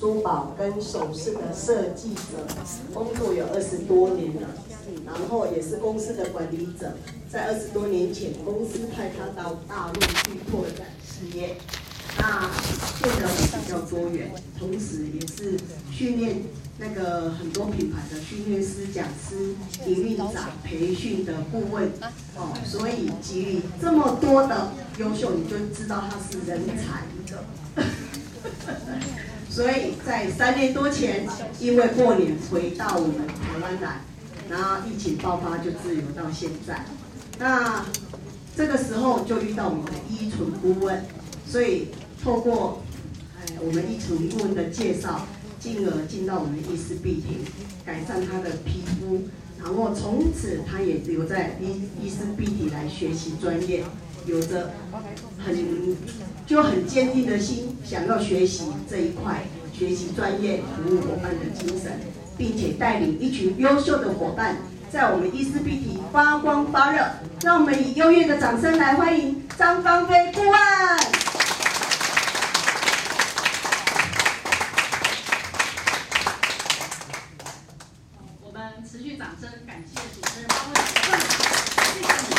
珠宝跟首饰的设计者，工作有二十多年了，然后也是公司的管理者。在二十多年前，公司派他到大陆去拓展事业，那变得比较多元，同时也是训练那个很多品牌的训练师、讲师、营运长、培训的顾问哦，所以给予这么多的优秀，你就知道他是人才一个。所以在三年多前，因为过年回到我们台湾来，然后疫情爆发就滞留到现在。那这个时候就遇到我们的依纯顾问，所以透过我们依纯顾问的介绍，进而进到我们伊丝碧媞，改善他的皮肤，然后从此他也留在伊伊丝碧媞来学习专业。有着很就很坚定的心，想要学习这一块，学习专业服务伙伴的精神，并且带领一群优秀的伙伴，在我们伊丝碧媞发光发热。让我们以优越的掌声来欢迎张芳菲顾问。我们持续掌声，感谢主持人方菲顾问，谢谢你。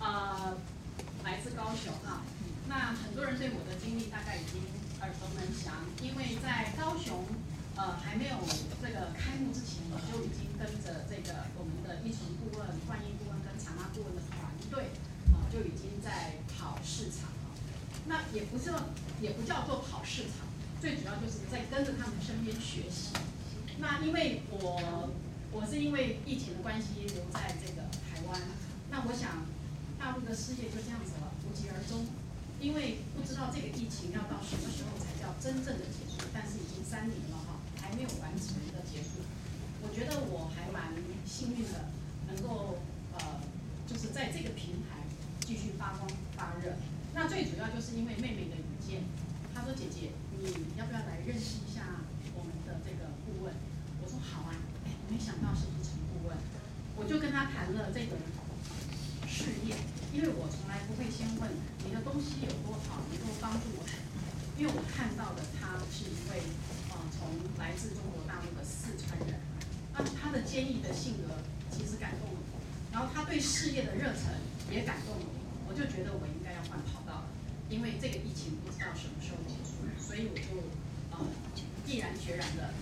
呃，来自高雄啊，那很多人对我的已经耳熟能详，因为在高雄，呃，还没有这个开幕之前，我就已经跟着这个我们的依纯顾问、冠英顾问跟长妈顾问的团队，啊、就已经在跑市场了。那也不叫也不叫做跑市场，最主要就是在跟着他们身边学习。那因为我我是因为疫情的关系留在这个台湾，那我想。大陆的事业就这样子了，无疾而终。因为不知道这个疫情要到什么时候才叫真正的结束，但是已经三年了哈，还没有完全的结束。我觉得我还蛮幸运的，能够呃，就是在这个平台继续发光发热。那最主要就是因为妹妹的引荐，她说姐姐，你要不要来认识一下我们的这个顾问？我说好啊，哎，没想到是依纯顾问，我就跟她谈了这个。事业，因为我从来不会先问的东西有多好，能够帮助我什么。因为我看到的他是一位，呃，从来自中国大陆的四川人，那他的坚毅的性格其实感动了我，然后他对事业的热忱也感动了我，我就觉得我应该要换跑道了，因为这个疫情不知道什么时候结束，所以我就呃毅然决然的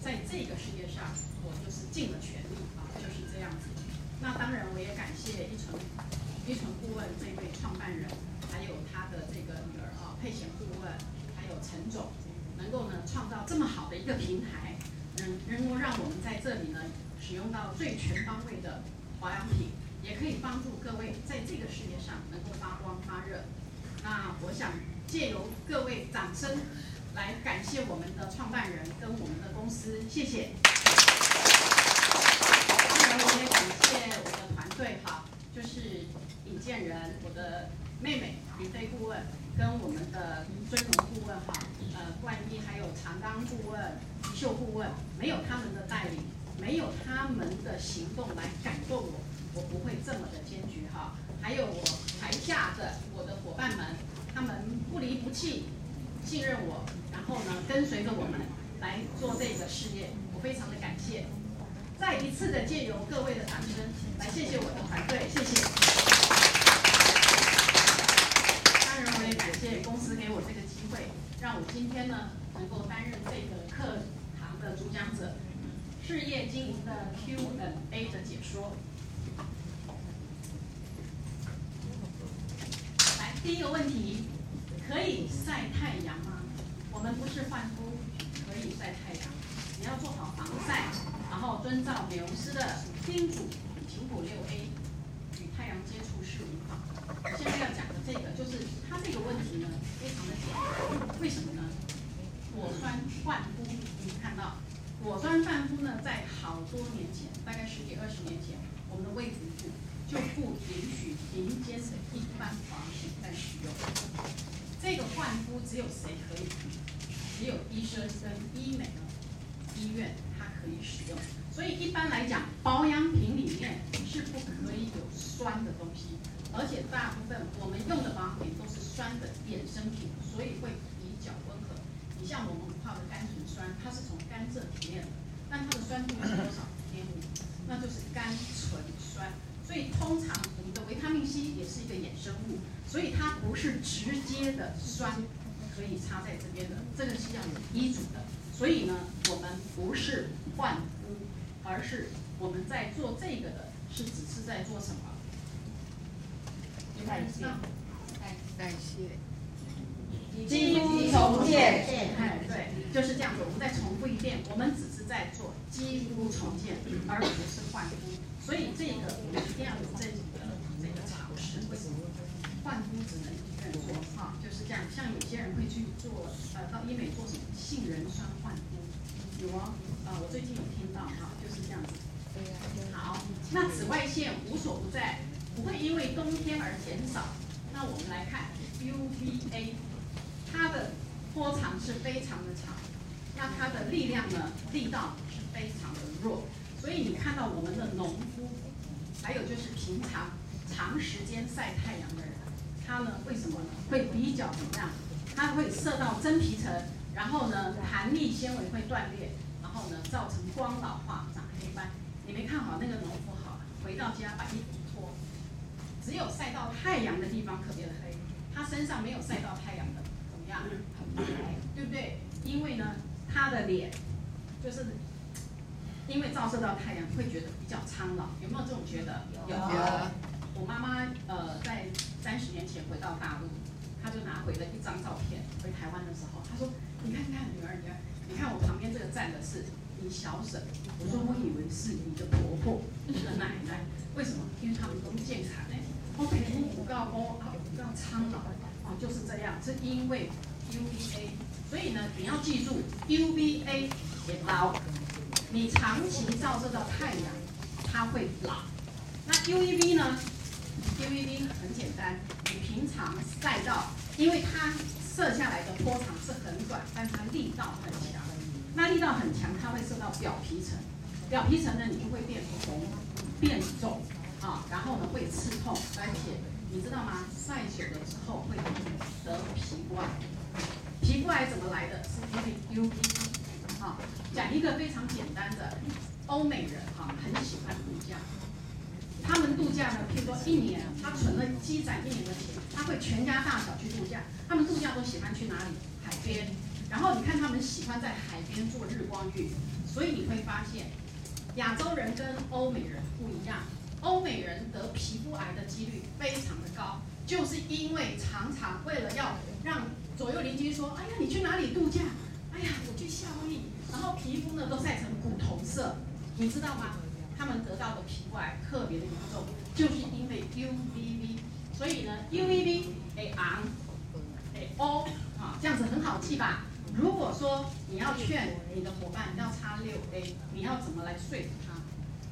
在这个事业上，我就是尽了全力啊，就是这样子。那当然，我也感谢依纯基层顾问这位创办人，还有他的这个女儿啊佩娴顾问，还有陈总，能够呢创造这么好的一个平台，能能够让我们在这里呢使用到最全方位的保养品，也可以帮助各位在这个事业上能够发光发热。那我想借由各位掌声来感谢我们的创办人跟我们的公司，谢谢。当然我也感谢我的团队哈，就是引荐人，我的妹妹李飞顾问，跟我们的尊荣顾问哈，呃，冠一还有长刚顾问、吉秀顾问，没有他们的带领，没有他们的行动来感动我，我不会这么的坚决哈。还有我台下的我的伙伴们，他们不离不弃，信任我，然后呢跟随着我们来做这个事业，我非常的感谢。再一次的借由各位的掌声来谢谢我的团队，谢谢。当然我也感谢公司给我这个机会，让我今天呢能够担任这个课堂的主讲者，事业经营的 Q&A 的解说。来，第一个问题，可以晒太阳吗？我们不是焕肤，可以晒太阳，你要做好防晒。然后遵照美容师的叮嘱，勤补六 A，与太阳接触是无妨。我现在要讲的这个，就是它这个问题呢，非常的简单。为什么呢？果酸焕肤，你看到果酸焕肤呢，在好多年前，大概十几二十年前，我们的卫福部就不允许民间的一般保养品在使用。这个焕肤只有谁可以？只有医生跟医美的，医院它。可以使用，所以一般来讲，保养品里面是不可以有酸的东西。而且大部分我们用的保养品都酸的衍生品，所以会比较温和。你像我们五号的甘醇酸，它是从甘蔗提炼的，但它的酸度是多少？点五，那就是甘醇酸。所以通常我们的维他命 C 也是一个衍生物，所以它不是直接的酸可以插在这边的，这个是要有医嘱的。所以呢，我们不是换肤，而是我们在做这个的，是只是在做什么？代谢，代代谢，肌肤重建。哎，对，就是这样子。我们再重复一遍，我们只是在做肌肤重建，而不是换肤。所以这个我们一定要有这几个这个常识。为什么？焕肤只能一个人做哈，就是这样。像有些人会去做，呃，到医美做什么杏仁酸换肤，有啊，啊，我最近有听到哈，就是这样子。好，那紫外线无所不在。不会因为冬天而减少。那我们来看 UVA，它的波长是非常的长，那它的力量呢，力道是非常的弱。所以你看到我们的农夫，还有就是平常长时间晒太阳的人，他呢为什么呢？会比较怎么样？它会射到真皮层，然后呢弹力纤维会断裂，然后呢造成光老化、长黑斑。你没看好那个农夫好，回到家把衣服。只有晒到太阳的地方特别的黑，他身上没有晒到太阳的怎么样？很白，对不对？因为呢，他的脸就是 因为照射到太阳，会觉得比较苍老。有没有这种觉得？有。有。我妈妈呃，在三十年前回到大陆，她就拿回了一张照片回台湾的时候，她说：“你看看女儿，你看，你看我旁边这个站的是你小婶。”我说：“我以为是你的婆婆，你的奶奶，为什么？因为他们都健产嘞。” OK，五告哦，五告苍老啊，就是这样，是因为 UVA，所以呢，你要记住 UVA 也老，你长期照射到太阳，它会老。那 UVB 呢？UVB 很简单，你平常晒到，因为它射下来的波长是很短，但它力道很强。那力道很强，它会射到表皮层，表皮层呢，你就会变红、变肿。啊，然后呢会刺痛，而且你知道吗？晒久了之后会得皮肤癌。皮肤癌怎么来的？是因为 UV。啊，讲一个非常简单的，欧美人哈、啊、很喜欢度假。他们度假呢，譬如说一年，他存了积攒一年的钱，他会全家大小去度假。他们度假都喜欢去哪里？海边。然后你看他们喜欢在海边做日光浴，所以你会发现，亚洲人跟欧美人不一样。欧美人得皮肤癌的几率非常的高，就是因为常常为了要让左右邻居说：“哎呀，你去哪里度假？哎呀，我去夏威夷。”然后皮肤呢都晒成古铜色，你知道吗？他们得到的皮肤癌特别的严重，就是因为 UVB。所以呢，UVB A R A O 啊，这样子很好记吧？如果说你要劝你的伙伴要擦六 A，你要怎么来说服他？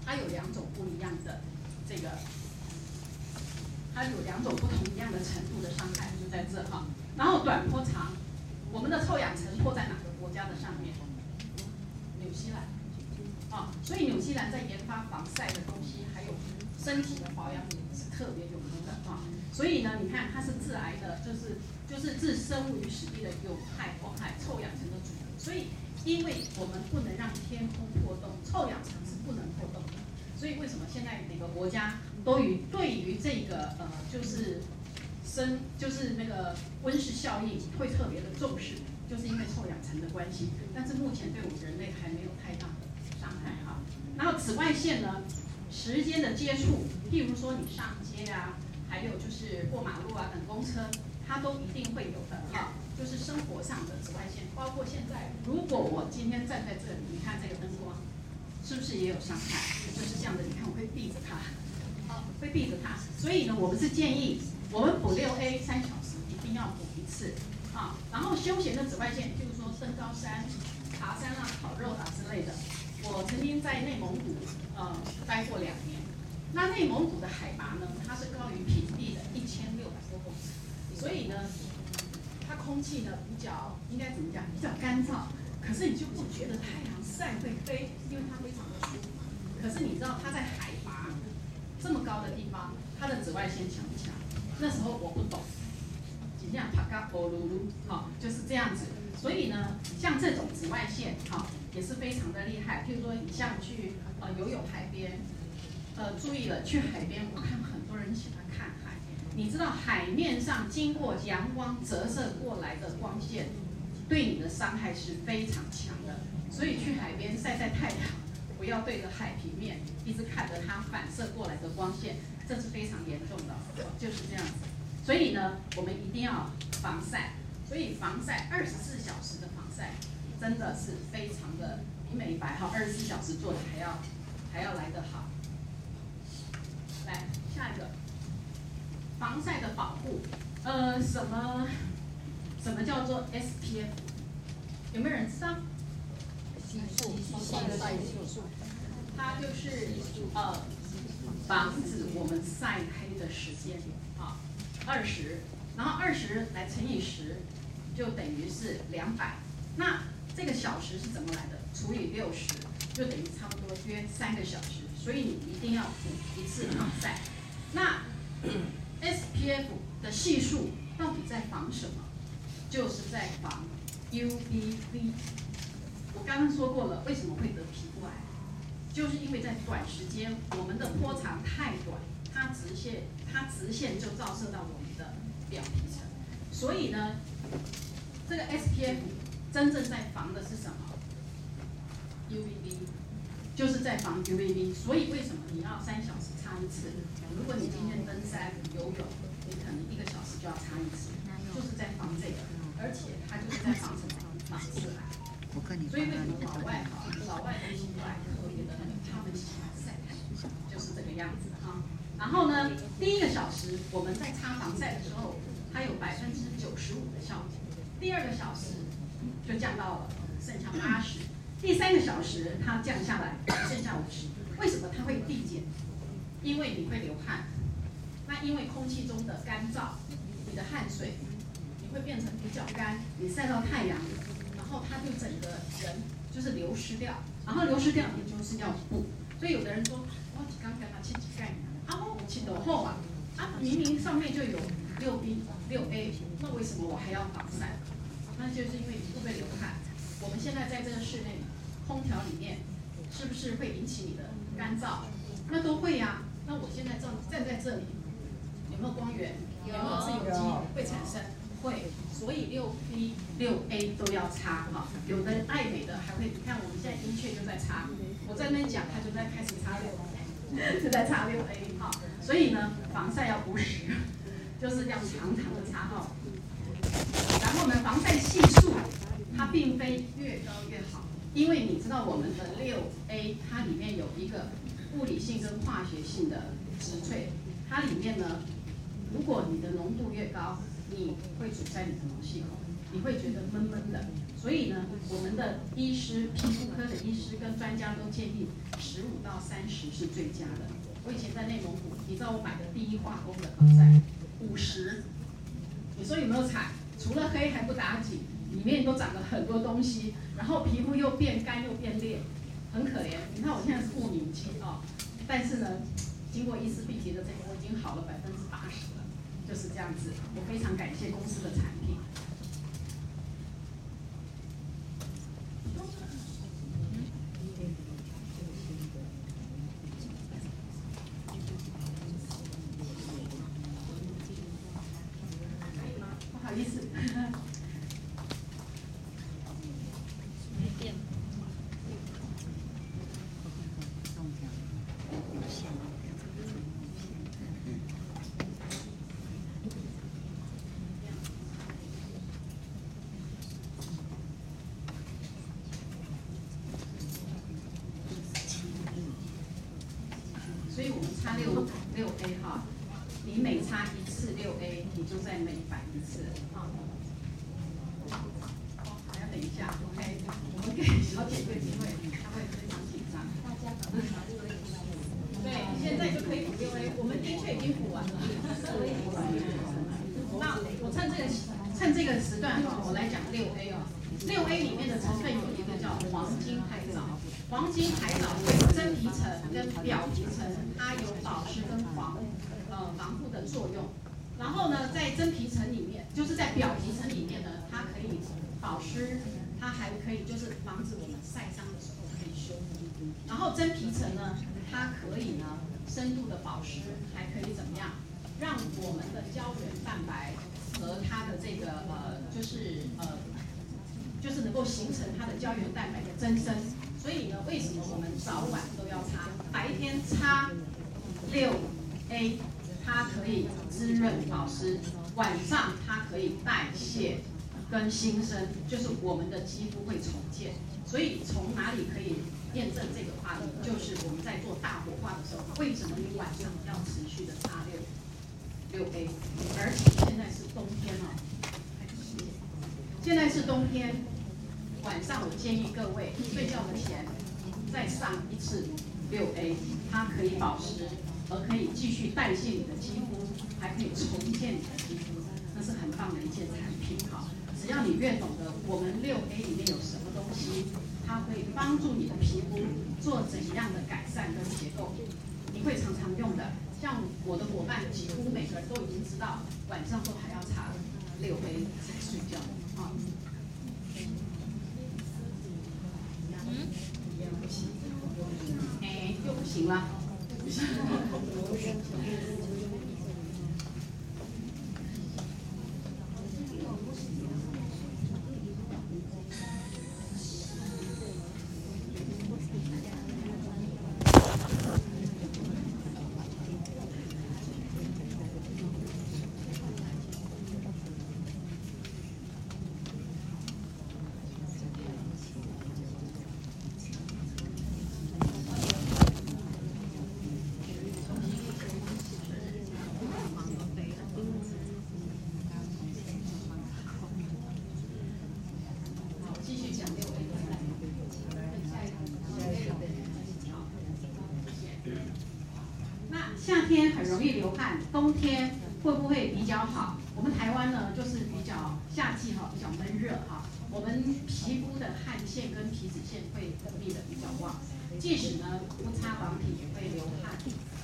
它有两种不一样的。这个它有两种不同一样的程度的伤害，就在这哈。然后短波长，我们的臭氧层破在哪个国家的上面？纽西兰啊，所以纽西兰在研发防晒的东西，还有身体的保养品是特别有名的啊。所以呢，你看它是致癌的，就是就是致生物于死地的有害光害臭氧层的组合。所以，因为我们不能让天空破洞，臭氧层是不能破洞的。所以为什么现在每个国家都与对于这个呃就是生就是那个温室效应会特别的重视，就是因为臭氧层的关系。但是目前对我们人类还没有太大的伤害哈。然后紫外线呢，时间的接触，譬如说你上街啊，还有就是过马路啊等公车，它都一定会有的哈。就是生活上的紫外线，包括现在，如果我今天站在这里，你看这个灯光。是不是也有伤害？就是这样的，你看我会避着它，啊，会避着它。所以呢，我们是建议我们补六 A 三小时一定要补一次，啊，然后休闲的紫外线，就是说登高山、爬山啊、烤肉啊之类的。我曾经在内蒙古呃待过两年，那内蒙古的海拔呢，它是高于平地的一千六百多公尺，所以呢，它空气呢比较应该怎么讲？比较干燥，可是你就不觉得太阳晒会黑，因为它非常的舒服。可是你知道它在海拔这么高的地方，它的紫外线强不强？那时候我不懂，尽量爬嘎波噜噜，好，就是这样子。所以呢，像这种紫外线，好，也是非常的厉害。譬如说，你像去呃游泳海边，呃，注意了，去海边，我看很多人喜欢看海。你知道海面上经过阳光折射过来的光线，对你的伤害是非常强的。所以去海边晒晒太阳，不要对着海平面一直看着它反射过来的光线，这是非常严重的，就是这样子。所以呢，我们一定要防晒。所以防晒二十四小时的防晒，真的是非常的比美白哈，二十四小时做的还要还要来得好。来下一个，防晒的保护，呃，什么什么叫做 SPF？有没有人知道？系数，防晒系数，它就是呃，防止我们晒黑的时间啊，二十，然后二十来乘以十。就等于是两百，那这个小时是怎么来的？除以六十，就等于差不多约三个小时。所以你一定要补一次防晒。那 SPF 的系数到底在防什么？就是在防 UVB。刚刚说过了，为什么会得皮肤癌？就是因为在短时间，我们的波长太短，它直线它直线就照射到我们的表皮层，所以呢。这个 SPF 真正在防的是什么？UVB，就是在防 UVB。所以为什么你要三小时擦一次？如果你今天登山游泳，你可能一个小时就要擦一次，就是在防这个。而且它就是在防什么？防致癌。所以为什么老外哈，老外都喜欢特别的，他们喜欢晒太阳，就是这个样子哈。然后呢，第一个小时我们在擦防晒的时候，它有百分之九十五的效果。第二个小时就降到了剩下八十，第三个小时它降下来剩下五十。为什么它会递减？因为你会流汗，那因为空气中的干燥，你的汗水你会变成比较干，你晒到太阳，然后它就整个人就是流失掉，然后流失掉你就是要补。所以有的人说，我刚刚他去几盖啊，我去的后啊，啊明明上面就有六 B 六 A，那为什么我还要防晒？那就是因为你会不会流汗？我们现在在这个室内，空调里面是不是会引起你的干燥？那都会呀、那我现在站站在这里，有没有光源？有没有自由基会产生？会。所以六 B 六 A 都要擦哈。有的爱美的还会，你看我们现在英雀就在擦，我在那讲，他就在开始擦六 A，就在擦六 A 哈。所以呢，防晒要补时，就是要常常的擦哈。然后呢，防晒系数它并非越高越好，因为你知道我们的六 A 它里面有一个物理性跟化学性的植萃，它里面呢，如果你的浓度越高，你会阻塞你的毛细孔，你会觉得闷闷的。所以呢，我们的医师、皮肤科的医师跟专家都建议十五到三十是最佳的。我以前在内蒙古，你知道我买的第一化工的防晒五十。你说有没有惨？除了黑还不打紧，里面都长了很多东西，然后皮肤又变干又变裂，很可怜。你看我现在是过敏期哦，但是呢，经过医师毕节的这个，我已经好了百分，就是这样子。我非常感谢公司的产品。所以我们擦六六 A 哈，你每擦一次六 A，你就再美好，还要等一下，OK？我们给小姐一个机会，她会非常紧张。大家赶快拿六 A 出来。对，现在就可以补六 A，我们的确已经补完了。那我趁这个趁这个时段哈，我来讲六 A 哦。六 A 里面的成分有一个叫黄金海藻，黄金海藻对真皮层跟表皮层，它有保湿跟防呃防护的作用。然后呢，在真皮层里面，就是在表皮层里面呢，它可以保湿，它还可以就是防止我们晒伤的时候可以修复。然后真皮层呢，它可以呢深度的保湿，还可以怎么样，让我们的胶原蛋白和它的这个呃，就是呃。就是能够形成它的胶原蛋白的增生，所以呢，为什么我们早晚都要擦？白天擦六 A，它可以滋润保湿；晚上它可以代谢跟新生，就是我们的肌肤会重建。所以从哪里可以验证这个话题？就是我们在做大活化的时候，为什么你晚上要持续的擦六六 A？而且现在是冬天了，现在是冬天。晚上我建议各位睡觉之前再上一次六 A，它可以保湿，而可以继续代谢你的肌肤，还可以重建你的肌肤，那是很棒的一件产品。哈，只要你越懂得我们六 A 里面有什么东西，它会帮助你的皮肤做怎样的改善跟结构，你会常常用的。像我的伙伴，几乎每个人都已经知道，晚上都还要擦六 A 才睡觉啊。哎，又不行了。どうした?很容易流汗，冬天会不会比较好？我们台湾呢，就是比较夏季哈，比较闷热哈，我们皮肤的汗腺跟皮脂腺会分泌的比较旺，即使呢不擦防体也会流汗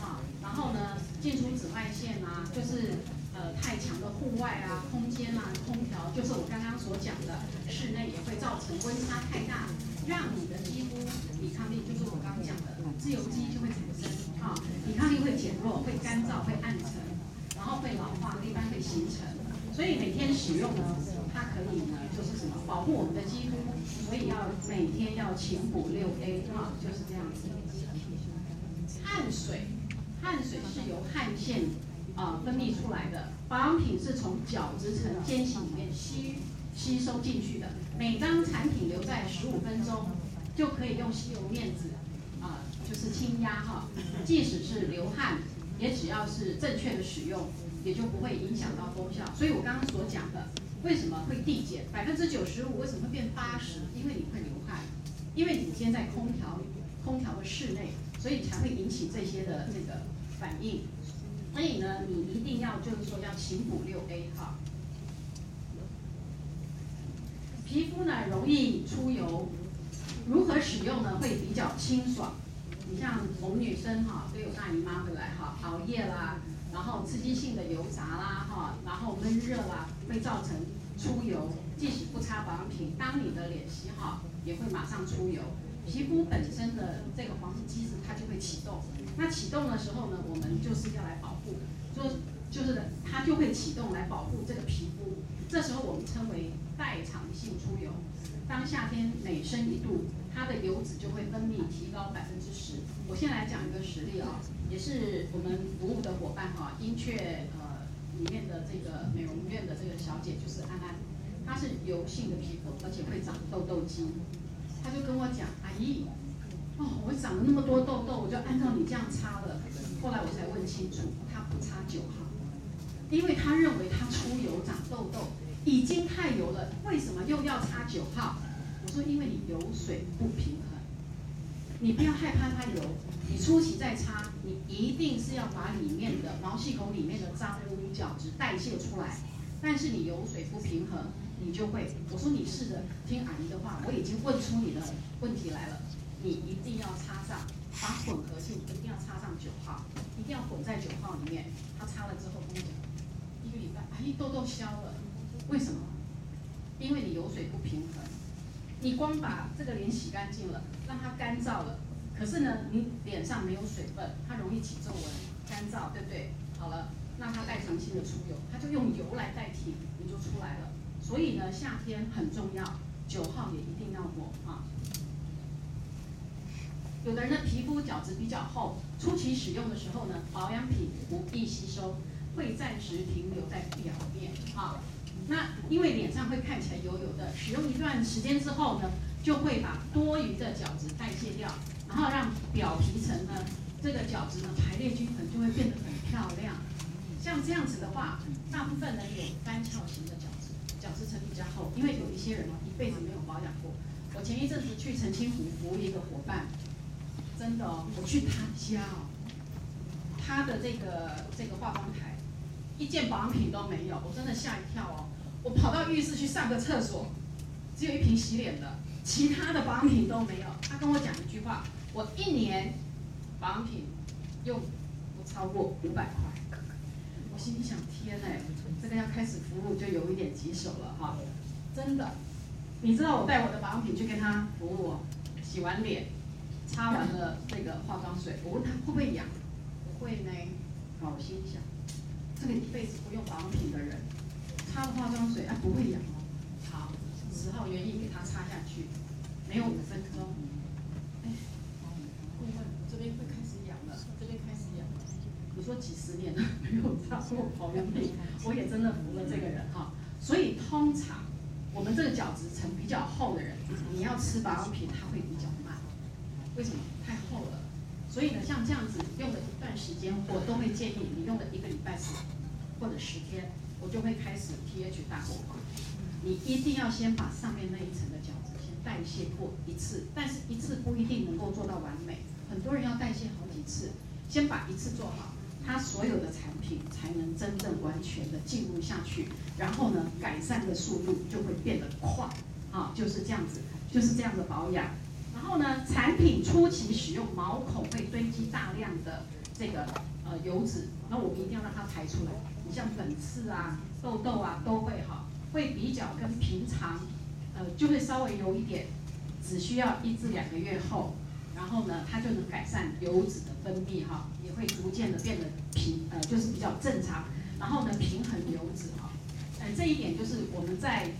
啊。然后呢，进出紫外线啊，就是呃太强的户外啊、空间啊、空调，就是我刚刚所讲的，室内也会造成温差太大，让你的肌肤抵抗力，就是我刚刚讲的自由基就会产生。啊，抵抗力会减弱，会干燥，会暗沉，然后会老化，一般会形成。所以每天使用呢，它可以呢，就是什么保护我们的肌肤，所以要每天要勤补六 A 啊，就是这样子。汗水，汗水是由汗腺啊分泌出来的，保养品是从角质层间隙里面吸吸收进去的。每当产品留在十五分钟，就可以用吸油面纸啊。就是轻压哈，即使是流汗，也只要是正确的使用，也就不会影响到功效。所以我刚刚所讲的，为什么会递减百分之九十五？为什么会变八十？因为你会流汗，因为你今天在空调空调的室内，所以才会引起这些的这个反应。所以呢，你一定要就是说要勤补六 A 哈。皮肤呢容易出油，如何使用呢？会比较清爽。你像我们女生哈，都有大姨妈回来哈，熬夜啦，然后刺激性的油炸啦哈，然后闷热啦，会造成出油。即使不擦保养品，当你的脸洗好，也会马上出油。皮肤本身的这个黄体机制它就会启动，那启动的时候呢，我们就是要来保护，就就是它就会启动来保护这个皮肤。这时候我们称为代偿性出油。当夏天每升一度，它的油脂就会分泌提高百分之十。我先来讲一个实例啊，也是我们服务的伙伴哈，英雀呃里面的这个美容院的这个小姐就是安安，她是油性的皮肤，而且会长痘痘肌。她就跟我讲，阿姨，哦，我长了那么多痘痘，我就按照你这样擦了。后来我才问清楚，她不擦九号，因为她认为她出油长痘痘。已经太油了，为什么又要擦九号？我说，因为你油水不平衡，你不要害怕它油，你初期再擦，你一定是要把里面的毛细孔里面的脏污角质代谢出来。但是你油水不平衡，你就会。我说你试着听阿姨的话，我已经问出你的问题来了，你一定要擦上把混合性一定要插上九号，一定要混在九号里面。他擦了之后跟我讲，一个礼拜，哎，痘痘消了。为什么？因为你油水不平衡。你光把这个脸洗干净了，让它干燥了，可是呢，你脸上没有水分，它容易起皱纹，干燥，对不对？好了，那它代偿性的出油，它就用油来代替，你就出来了。所以呢，夏天很重要，九号也一定要抹啊。有的人的皮肤角质比较厚，初期使用的时候呢，保养品不易吸收，会暂时停留在表面啊。那因为脸上会看起来油油的，使用一段时间之后呢，就会把多余的角质代谢掉，然后让表皮层呢，这个角质呢排列均衡，就会变得很漂亮。像这样子的话，大部分人有干翘型的角质，角质层比较厚，因为有一些人哦一辈子没有保养过。我前一阵子去澄清湖服务一个伙伴，真的哦，我去他家哦，他的这个这个化妆台一件保养品都没有，我真的吓一跳哦。我跑到浴室去上个厕所，只有一瓶洗脸的，其他的保养品都没有。他跟我讲一句话：我一年保养品用不超过五百块。我心里想：天呐，这个要开始服务就有一点棘手了哈！真的，你知道我带我的保养品去跟他服务，洗完脸，擦完了这个化妆水，我问他会不会痒？不会呢。好，我心想，这个一辈子不用保养品的人。擦的化妆水啊，不会痒哦。好，十号原液给它擦下去，没有五分钟，哎，顾问这边会开始痒了，这边开始痒了。你说几十年了 没有擦过保养品，我也真的服了这个人哈。所以通常我们这个角质层比较厚的人，你要吃保养品，它会比较慢。为什么？太厚了。所以呢，像这样子用了一段时间，我都会建议你用了一个礼拜时或者十天。我就会开始 pH 大活化，你一定要先把上面那一层的角质先代谢过一次，但是一次不一定能够做到完美，很多人要代谢好几次，先把一次做好，它所有的产品才能真正完全的进入下去，然后呢，改善的速度就会变得快，啊，就是这样子，就是这样的保养。然后呢，产品初期使用毛孔会堆积大量的这个呃油脂，那我们一定要让它排出来。像粉刺啊、痘痘啊都会好，会比较跟平常，呃，就会稍微有一点，只需要一至两个月后，然后呢，它就能改善油脂的分泌哈，也会逐渐的变得平，呃，就是比较正常，然后呢，平衡油脂哈，呃，这一点就是我们在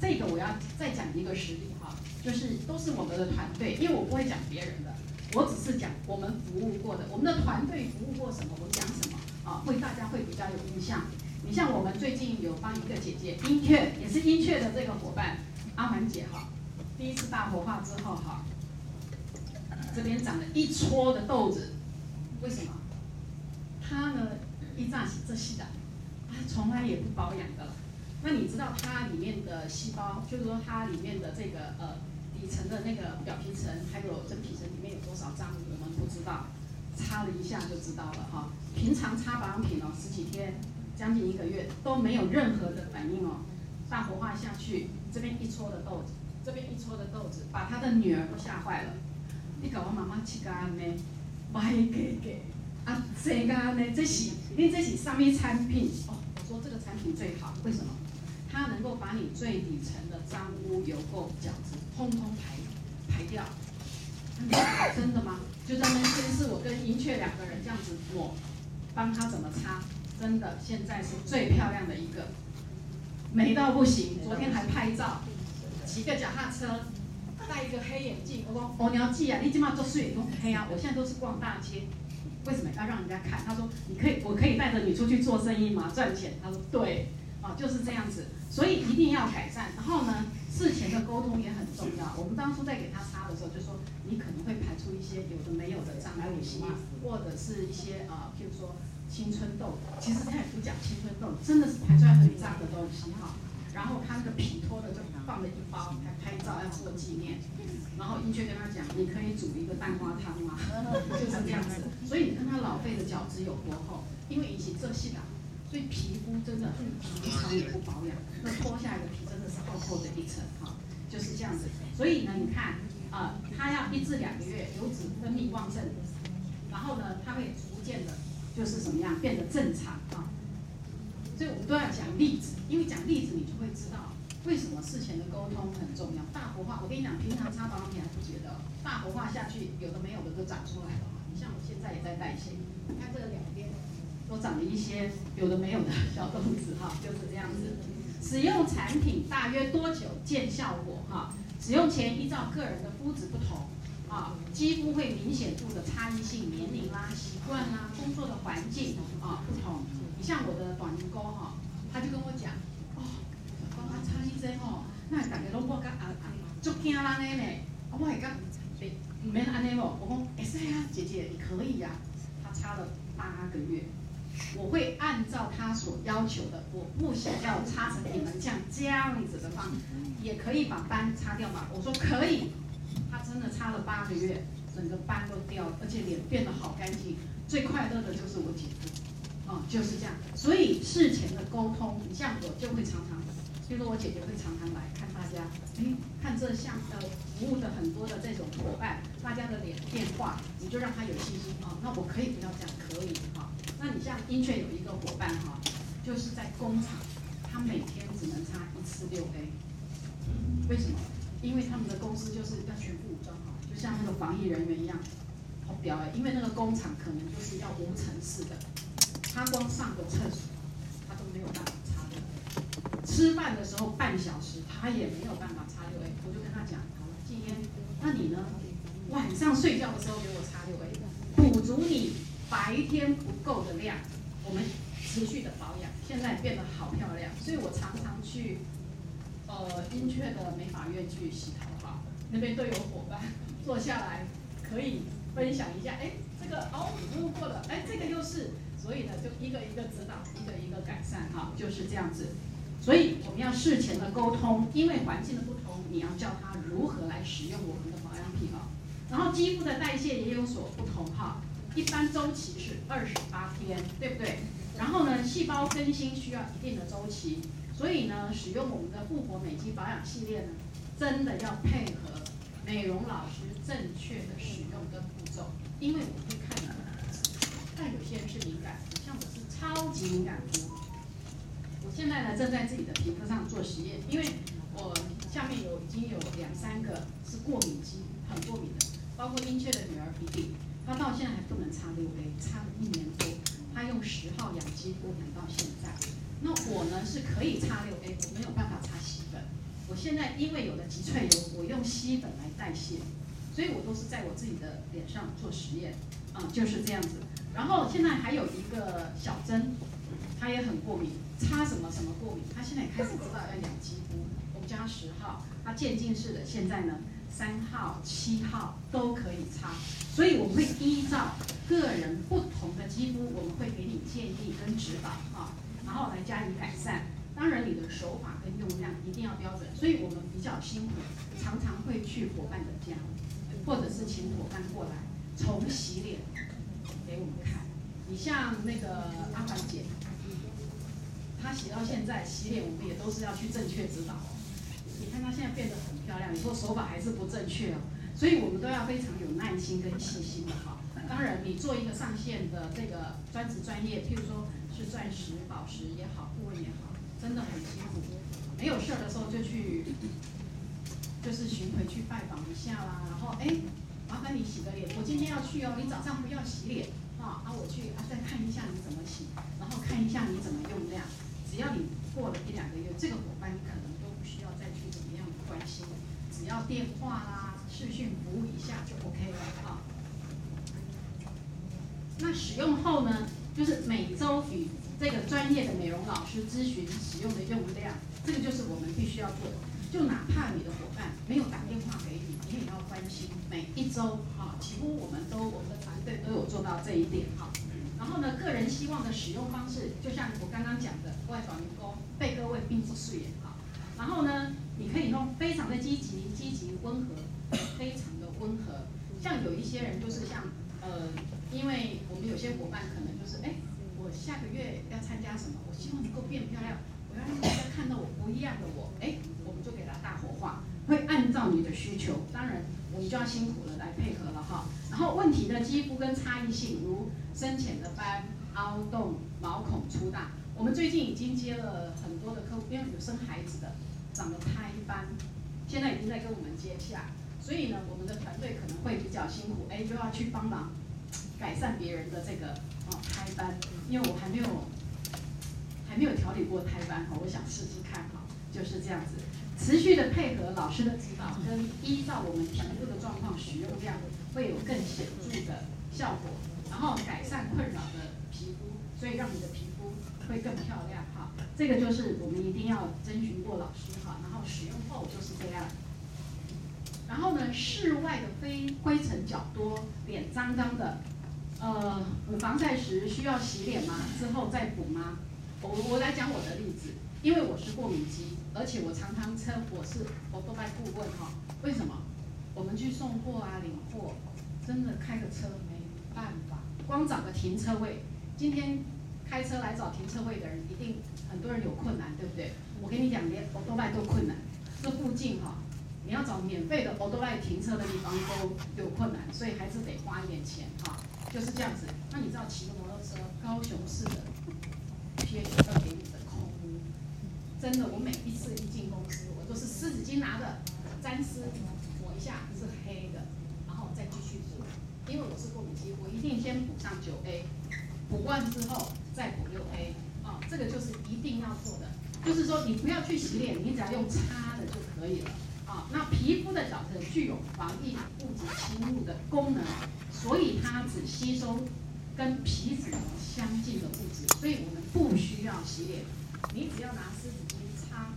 这个我要再讲一个实例哈，就是都是我们的团队，因为我不会讲别人的，我只是讲我们服务过的，我们的团队服务过什么，我讲什么。啊，会大家会比较有印象。你像我们最近有帮一个姐姐，英雀也是英雀的这个伙伴，阿凡姐哈，第一次大活化之后哈，这边长了一撮的痘子，为什么？她呢一炸起这细的，她从来也不保养的。那你知道它里面的细胞，就是说它里面的这个呃底层的那个表皮层，还有真皮层里面有多少脏，我们不知道。擦了一下就知道了哈，平常擦保养品哦，十几天，将近一个月都没有任何的反应哦，大活化下去，这边一撮的豆子，这边一撮的豆子，把他的女儿都吓坏了。你搞我妈妈去干呢？歪给给啊，这个呢？这是因为这是上面产品哦。我说这个产品最好，为什么？它能够把你最底层的脏污、油垢、角质，通通排排掉。真的吗？就在那边是我跟银雀两个人这样子抹，帮他怎么擦，真的现在是最漂亮的一个，美到不行。昨天还拍照，骑个脚踏车，戴一个黑眼镜。我说哦，你要记啊，你起码做水都黑啊。我现在都是逛大街，为什么要让人家看？他说你可以，我可以带着你出去做生意吗？赚钱？他说对，啊，就是这样子。所以一定要改善。然后呢，事前的沟通也很重要。我们当初在给他擦的时候，就说你可能会排出一些有的没有的脏东西，或者是一些啊，譬如说青春痘。其实他也不讲青春痘，真的是排出来很脏的东西哈。然后他那个皮脱的就放了一包，还拍照要做纪念。然后英雀跟他讲，你可以煮一个蛋花汤吗？就是这样子。所以你看他老废的角质有多厚？因为引起这些的。所以皮肤真的平常也不保养，那脱下来的皮真的是厚厚的一层哈，就是这样子。所以呢，你看，啊，他要一至两个月油脂分泌旺盛，然后呢，它会逐渐的，就是怎么样变得正常啊。所以我们都要讲例子，因为讲例子你就会知道为什么事前的沟通很重要。大活化，我跟你讲，平常擦保养品还不觉得，大活化下去，有的没有的都长出来了。你像我现在也在代谢，你看这个两边都长了一些有的没有的小东西哈，就是这样子。使用产品大约多久见效果？哈，使用前依照个人的肤质不同，啊，肌肤会明显度的差异性，年龄啦、习惯啦、工作的环境啊不同。你像我的短员工哈，他就跟我讲，哦，帮他擦一针哦，那大家拢我讲啊啊，足惊人的呢，我还讲，唔免安尼哦，我讲，哎是呀，姐姐你可以呀，他擦了八个月。我会按照他所要求的，我不想要擦成你们这样这样子的方，也可以把斑擦掉嘛。我说可以，他真的擦了八个月，整个斑都掉，而且脸变得好干净。最快乐的就是我姐夫，哦，就是这样。所以事前的沟通，你像我就会常常，就说我姐姐会常常来看大家，哎，看这项呃服务的很多的这种伙伴，大家的脸变化，你就让他有信心啊。那我可以不要这样，可以哈。那你像英雀有一个伙伴哈，就是在工厂，他每天只能擦一次六 A，为什么？因为他们的公司就是要全副武装哈，就像那个防疫人员一样，好表哎，因为那个工厂可能就是要无尘室的，他光上个厕所，他都没有办法擦六 A，吃饭的时候半小时他也没有办法擦六 A，我就跟他讲，好了，今天，那你呢？晚上睡觉的时候给我擦六 A，补足你。白天不够的量，我们持续的保养，现在变得好漂亮，所以我常常去，呃，英雀的美发院去洗头哈，那边都有伙伴坐下来，可以分享一下，哎，这个哦，服务过了，哎，这个又是，所以呢，就一个一个指导，一个一个改善哈，就是这样子，所以我们要事前的沟通，因为环境的不同，你要教他如何来使用我们的保养品哦，然后肌肤的代谢也有所不同哈。一般周期是二十八天，对不对？然后呢，细胞更新需要一定的周期，所以呢，使用我们的复活美肌保养系列呢，真的要配合美容老师正确的使用跟步骤，因为我会看的，但有些人是敏感，像我是超级敏感肤。我现在呢，正在自己的皮肤上做实验，因为我下面有已经有两三个是过敏肌，很过敏的，包括英雀的女儿皮皮。他到现在还不能擦六 A，擦了一年多。他用十号养肌肤养到现在。那我呢是可以擦六 A，我没有办法擦吸粉。我现在因为有了极萃油，我用吸粉来代谢，所以我都是在我自己的脸上做实验，啊、就是这样子。然后现在还有一个小珍，他也很过敏，擦什么什么过敏。他现在也开始知道要养肌肤，我们叫他十号，他渐进式的，现在呢。三号、七号都可以擦，所以我们会依照个人不同的肌肤，我们会给你建议跟指导啊，然后来加以改善。当然，你的手法跟用量一定要标准。所以我们比较辛苦，常常会去伙伴的家，或者是请伙伴过来从洗脸给我们看。你像那个阿凡姐，她洗到现在洗脸，我们也都是要去正确指导。你看她现在变得很漂亮，你说手法还是不正确哦，所以我们都要非常有耐心跟细心的哈。当然，你做一个上线的这个专职专业，譬如说是钻石、宝石也好，顾问也好，真的很辛苦。没有事儿的时候就去，就是巡回去拜访一下啦。然后哎，麻烦你洗个脸，我今天要去哦，你早上不要洗脸啊，啊我去啊再看一下你怎么洗，然后看一下你怎么用量。只要你过了一两个月，这个伙伴你可能都不需要再去怎么样关心。要电话啦、视讯服务一下就 OK 了啊。那使用后呢，就是每周与这个专业的美容老师咨询使用的用量，这个就是我们必须要做的。就哪怕你的伙伴没有打电话给你，你也要关心。每一周啊，几乎我们都我们的团队都有做到这一点哈。然后呢，个人希望的使用方式，就像我刚刚讲的，外找员工被各位并不顺眼哈。然后呢，你可以用非常的积极、积极、温和，非常的温和。像有一些人就是像呃，因为我们有些伙伴可能就是哎，我下个月要参加什么，我希望能够变漂亮，我要让大家看到我不一样的我，哎，我们就给他大活化，会按照你的需求。当然，我们就要辛苦了来配合了哈。然后问题的肌肤跟差异性，如深浅的斑、凹洞、毛孔粗大，我们最近已经接了很多的客户，因为有生孩子的，长得胎斑，现在已经在跟我们接洽，所以呢，我们的团队可能会比较辛苦，哎，就要去帮忙改善别人的这个哦胎斑，因为我还没有还没有调理过胎斑哈，我想试试看哈，就是这样子。持续的配合老师的指导，跟依照我们皮肤的状况使用量，会有更显著的效果。然后改善困扰的皮肤，所以让你的皮肤会更漂亮。这个就是我们一定要征询过老师哈，然后使用后就是这样。然后呢，室外的飞灰尘较多，脸脏脏的，呃，补防晒时需要洗脸吗？之后再补吗？我我来讲我的例子，因为我是过敏肌。而且我常常称我是欧多拜顾问哈，为什么？我们去送货啊、领货，真的开个车没办法，光找个停车位，今天开车来找停车位的人，一定很多人有困难，对不对？我跟你讲，连欧多拜都困难，这附近哈，你要找免费的欧多拜停车的地方都有困难，所以还是得花一点钱哈，就是这样子。那你知道骑个摩托车，高雄市的 PH 二点五的空污。真的，我每一次一进公司，我都是湿纸巾拿着，沾湿抹一下是黑的，然后再继续补。因为我是过敏肌，我一定先补上九 A，补完之后再补六 A。啊，这个就是一定要做的。就是说，你不要去洗脸，你只要用擦的就可以了。啊，那皮肤的角质具有防疫物质侵入的功能，所以它只吸收跟皮脂膜相近的物质，所以我们不需要洗脸。你只要拿湿纸巾擦，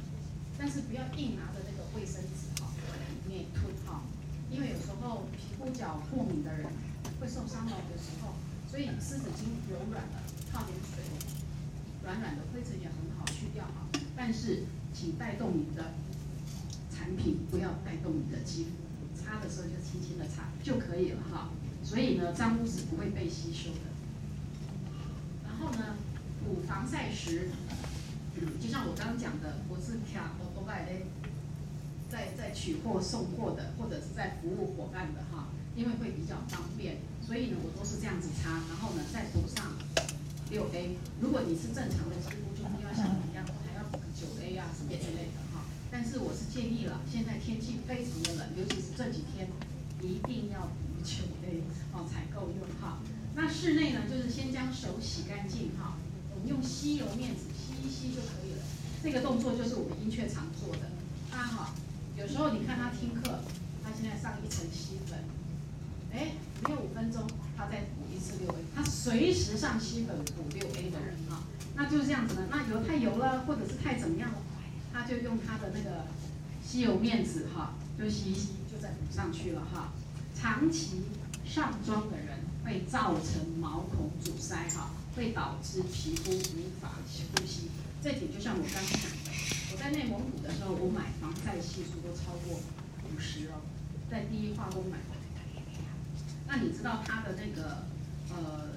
但是不要硬拿着那个卫生纸哈，里面吞哈，因为有时候皮肤角过敏的人会受伤了的时候，所以湿纸巾柔软的，泡点水，软软的灰尘也很好去掉哈。但是请带动你的产品，不要带动你的肌肤，擦的时候就轻轻的擦就可以了哈。所以呢，脏污是不会被吸收的。然后呢，补防晒时。嗯就像我刚刚讲的，我是卡欧多拜嘞，在在取货送货的，或者是在服务伙伴的哈，因为会比较方便，所以呢，我都是这样子擦，然后呢再涂上六 A。如果你是正常的肌肤，就不要像我一样，还要补个九 A 啊什么之类的哈。但是我是建议了，现在天气非常的冷，尤其是这几天，一定要补九 A 哦才够用哈。那室内呢，就是先将手洗干净哈，我们用吸油面纸。吸一吸就可以了，这个动作就是我们殷雀常做的。大家好，有时候你看他听课，他现在上一层吸粉，哎，没有五分钟，他在一次六 A，他随时上吸粉补六 A 的人啊，那就是这样子的。那油太油了，或者是太怎么样了，他就用他的那个吸油面纸哈，就吸一吸，就再补上去了哈。长期上妆的人会造成毛孔阻塞哈。会导致皮肤无法呼吸，这点就像我刚刚讲的，我在内蒙古的时候，我买防晒系数都超过五十哦，在第一化工买的。那你知道它的那个呃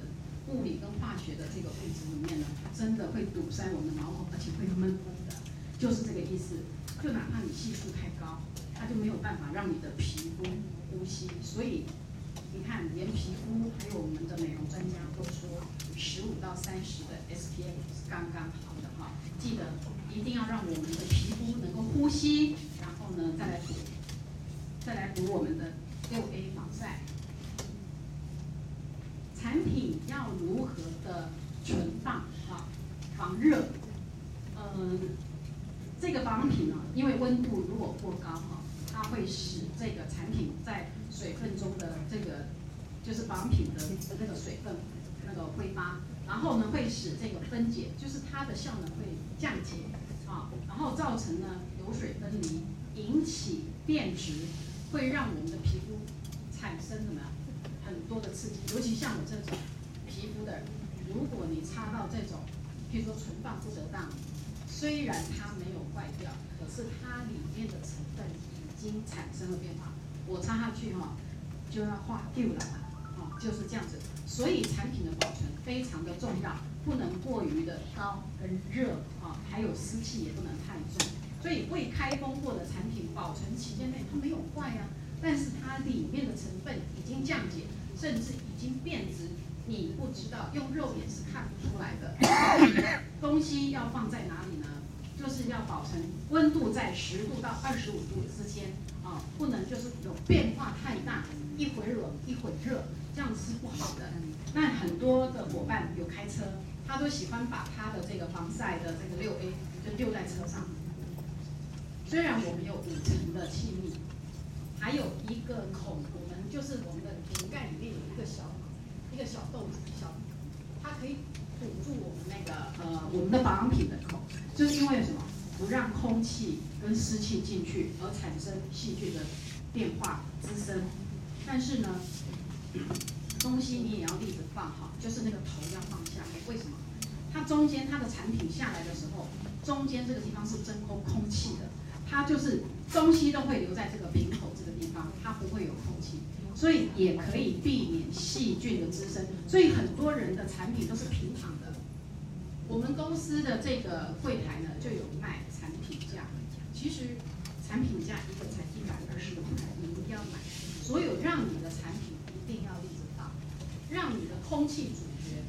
物理跟化学的这个物质里面呢，真的会堵塞我们的毛孔，而且会闷闷的，就是这个意思。就哪怕你系数太高，它就没有办法让你的皮肤呼吸，所以。你看，连皮肤还有我们的美容专家都说，十五到三十的 SPF 是刚刚好的哈。记得一定要让我们的皮肤能够呼吸，然后呢再来补，再来补我们的六 A 防晒。产品要如何的存放哈？防热，嗯，这个防品呢，因为温度如果过高哈，它会使这个产品在水分中的这个就是仿品的那个水分那个挥发，然后呢会使这个分解，就是它的效能会降解啊，然后造成呢油水分离，引起变质，会让我们的皮肤产生什么很多的刺激，尤其像我这种皮肤的，如果你擦到这种，譬如说存放不得当，虽然它没有坏掉，可是它里面的成分已经产生了变化。我擦下去哈，就要化掉了嘛，就是这样子。所以产品的保存非常的重要，不能过于的高跟热啊，还有湿气也不能太重。所以未开封过的产品保存期间内它没有坏呀，但是它里面的成分已经降解，甚至已经变质，你不知道，用肉眼是看不出来的。东西要放在哪里呢？就是要保存温度在十度到二十五度之间啊，不能就是有变化太大，一会冷一会热，这样是不好的。那很多的伙伴有开车，他都喜欢把他的这个防晒的这个六 A 就丢在车上。虽然我们有五层的气密，还有一个孔，我们就是我们的瓶盖里面有一个小一个小豆子，小，它可以堵住我们那个呃我们的保养品的口。就是因为什么？不让空气跟湿气进去而产生细菌的变化滋生。但是呢，东西你也要立着放好，就是那个头要放下。为什么？它中间它的产品下来的时候，中间这个地方是真空空气的，它就是东西都会留在这个瓶口这个地方，它不会有空气，所以也可以避免细菌的滋生。所以很多人的产品都是平躺的。我们公司的这个柜台呢，就有卖产品架。其实产品架一个才一百二十块，你一定要买。所有让你的产品一定要立着放，让你的空气阻绝，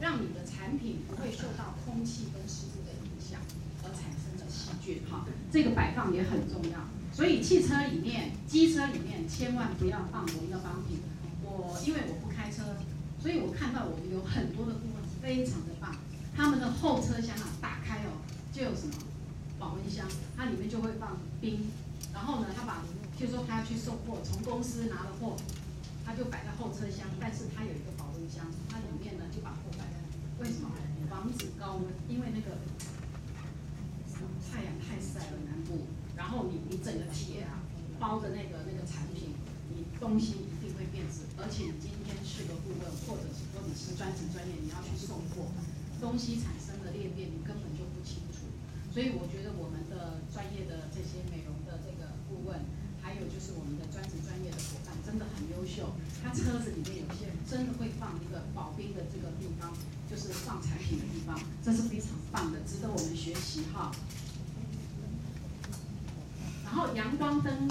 让你的产品不会受到空气跟湿度的影响而产生的细菌。哈，这个摆放也很重要。所以汽车里面、机车里面千万不要放我们的保养品。我因为我不开车，所以我看到我们有很多的顾问非常的棒。他们的后车厢啊，打开哦，就有什么保温箱，它里面就会放冰。然后呢，他把，就说他要去送货，从公司拿了货，他就摆在后车厢。但是他有一个保温箱，它里面呢就把货摆在。为什么？防止高温，因为那个太阳太晒了南部。然后你你整个铁啊包的那个那个产品，你东西一定会变质。而且你今天是个顾问，或者是说你是专职专业，你要去送货。东西产生的裂变，你根本就不清楚，所以我觉得我们的专业的这些美容的这个顾问，还有就是我们的专职专业的伙伴，真的很优秀。他车子里面有些人真的会放一个保冰的这个地方，就是放产品的地方，这是非常棒的，值得我们学习哈。然后阳光灯，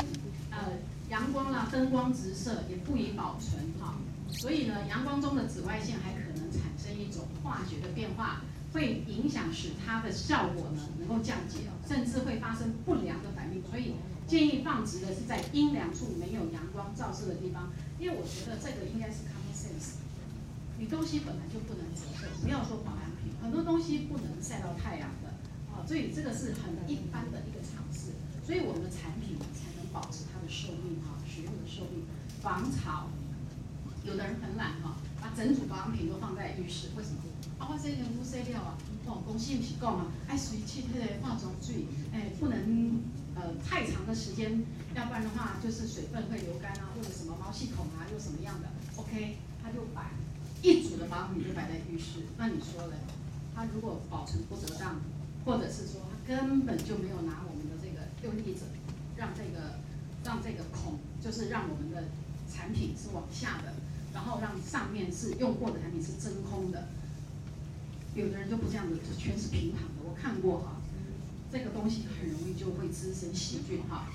呃，阳光啦，灯光直射也不宜保存哈，所以呢，阳光中的紫外线还可能产生一种化学的变化，会影响使它的效果呢能够降解，甚至会发生不良的反应。所以建议放置的是在阴凉处没有阳光照射的地方，因为我觉得这个应该是 common sense。你东西本来就不能折射，不要说保养品，很多东西不能晒到太阳的，啊，所以这个是很一般的一个常。所以我们的产品才能保持它的寿命哈，使用的寿命，防潮。有的人很懒哈。把整组保养品都放在浴室，为什么？啊，我这些不洗了啊！哦，公司不是讲啊，爱随去那个化妆水，哎，不能呃太长的时间，要不然的话就是水分会流干啊，或者什么毛细孔啊又什么样的，OK，他就把一组的保养品就摆在浴室。那你说嘞？他如果保存不得当，或者是说他根本就没有拿用力者，让这个让这个孔，就是让我们的产品是往下的。然后让上面是用过的产品是真空的，有的人就不这样子，就全是平躺的。我看过哈，这个东西很容易就会滋生细菌哈。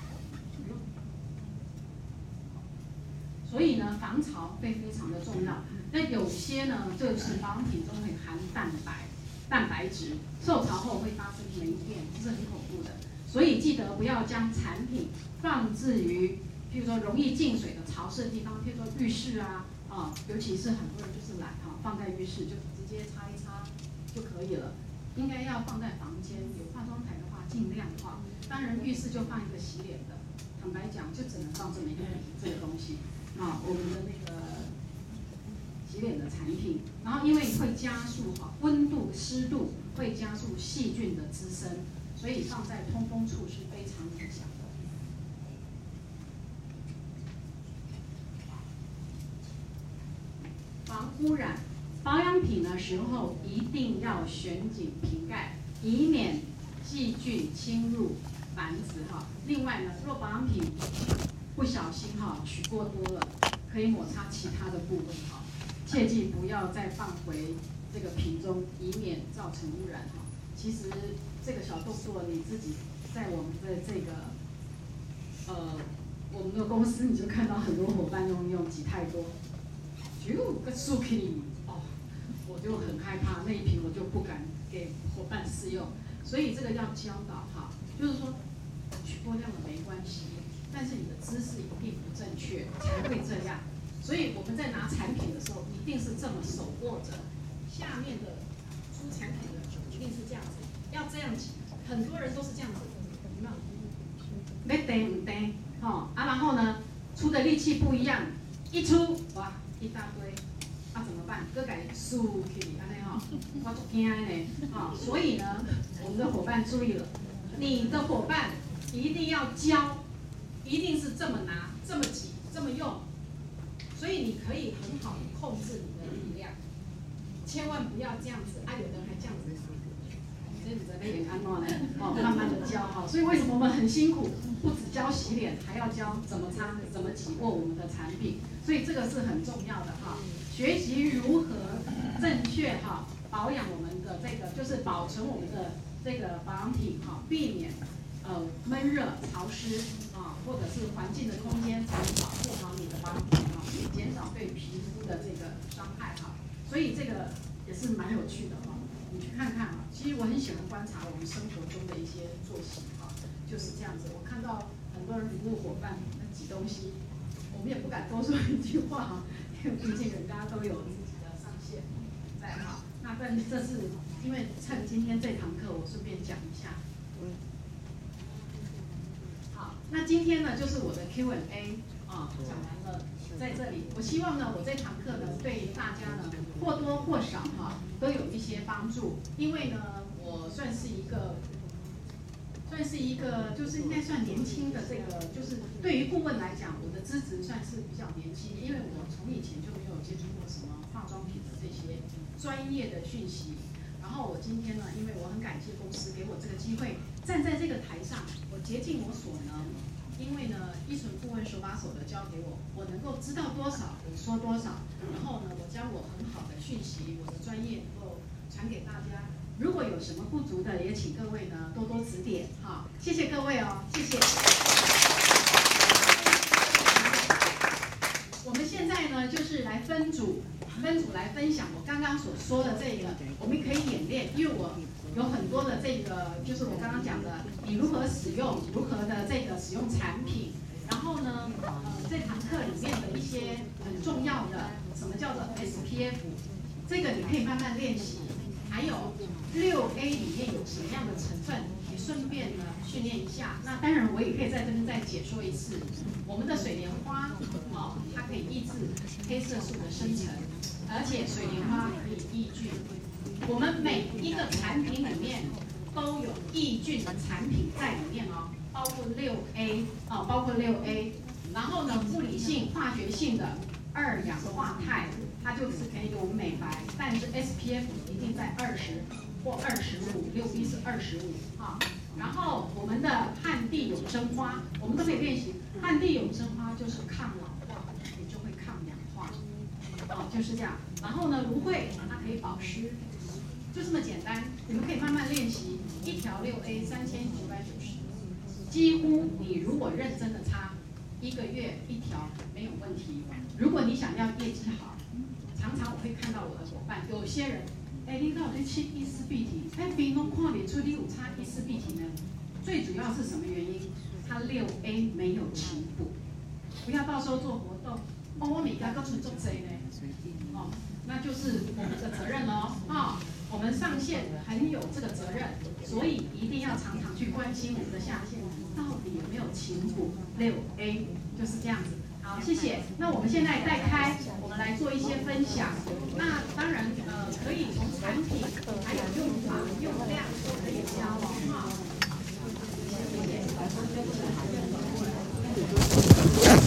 所以呢，防潮会非常的重要。那有些呢，就是保养品中会含蛋白、蛋白质，受潮后会发生霉变，这是很恐。所以记得不要将产品放置于，譬如说容易进水的潮湿地方，譬如说浴室啊。啊，尤其是很多人就是懒哈，放在浴室就直接擦一擦就可以了。应该要放在房间，有化妆台的话尽量放。当然浴室就放一个洗脸的，坦白讲就只能放这么一个这个东西。啊，我们的那个洗脸的产品，然后因为会加速哈温度湿度会加速细菌的滋生，所以放在通风处是非常理想的。防污染保养品的时候一定要旋紧瓶盖，以免细菌侵入繁殖哈。另外呢，若保养品不小心哈取过多了，可以抹擦其他的部位哈。切记不要再放回这个瓶中，以免造成污染哈。其实这个小动作你自己在我们的这个呃我们。的公司你就看到很多伙伴用用挤太多，就个数瓶哦，我就很害怕那一瓶我就不敢给伙伴试用，所以这个要教导哈，就是说取过量的没关系，但是你的姿势一定不正确才会这样，所以我们在拿产品的时候一定是这么手握着，下面的出产品的一定是这样子，要这样挤，很多人都是这样子，没有？没得唔得，哦啊，然后呢，出的力气不一样，一出哇一大堆，啊怎么办？各改输去，安尼哈，我都惊呢，啊，所以呢，我们的伙伴注意了，你的伙伴一定要教，一定是这么拿，这么挤，这么用，所以你可以很好的控制你的力量，千万不要这样子，啊有的人还这样子。哦，慢慢的教哈，所以为什么我们很辛苦？不只教洗脸，还要教怎么擦、怎么挤过我们的产品，所以这个是很重要的哈。学习如何正确哈保养我们的这个，就是保存我们的这个保养品哈，避免呃闷热、潮湿啊，或者是环境的空间，才能保护好你的保养品哈，减少对皮肤的这个伤害哈。所以这个也是蛮有趣的哈。你去看看啊，其实我很喜欢观察我们生活中的一些作息哈，就是这样子。我看到很多人服务伙伴那挤东西，我们也不敢多说一句话哈，因为毕竟人家都有自己的上限在哈。那但这是因为趁今天这堂课，我顺便讲一下。嗯好，那今天呢就是我的 Q&A 啊，讲完了。在这里，我希望呢，我这堂课呢，对大家呢或多或少哈都有一些帮助。因为呢，我算是一个，算是一个，就是应该算年轻的这个，就是对于顾问来讲，我的资质算是比较年轻，因为我从以前就没有接触过什么化妆品的这些专业的讯息。然后我今天呢，因为我很感谢公司给我这个机会，站在这个台上，我竭尽我所能。因为呢，依纯顾问手把手的教给我，我能够知道多少，我说多少。然后呢，我将我很好的讯息，我的专业能够传给大家。如果有什么不足的，也请各位呢多多指点。哈，谢谢各位哦，谢谢。我们现在就是来分组，分组来分享我刚刚所说的这个，我们可以演练，因为我。有很多的这个，就是我刚刚讲的，你如何使用，如何的这个使用产品，然后呢，呃，这堂课里面的一些很重要的，什么叫做 SPF，这个你可以慢慢练习。还有六 A 里面有什么样的成分，你顺便呢训练一下。那当然，我也可以在这边再解说一次。我们的水莲花，哦，它可以抑制黑色素的生成，而且水莲花可以抑菌。我们每一个产品里面都有抑菌的产品在里面哦，包括六 A 哦，包括六 A，然后呢，物理性、化学性的二氧化钛，它就是可以给我们美，但是 SPF 一定在二十或二十五，六 B 是二十五哈。然后我们的旱地永生花，我们都可以练习，旱地永生花就是抗老化，也就会抗氧化，哦，就是这样。然后呢，芦荟它可以保湿。就这么简单，你们可以慢慢练习。一条六 A 三千九百九十，几乎你如果认真的擦，一个月一条没有问题。如果你想要业绩好，常常我会看到我的伙伴，有些人，哎，你到底去一丝碧媞，哎，别人看你出你有擦伊丝碧媞呢？最主要是什么原因？它六 A 没有齐补，不要到时候做活动，哦，我每家都出做贼呢，哦，那就是我们的责任喽，啊、哦。我们上线很有这个责任，所以一定要常常去关心我们的下线到底有没有勤补六 A，就是这样子。好谢谢。那我们现在再开我们来做一些分享。那当然呃可以从产品还有用法用量都可以教哈。谢谢。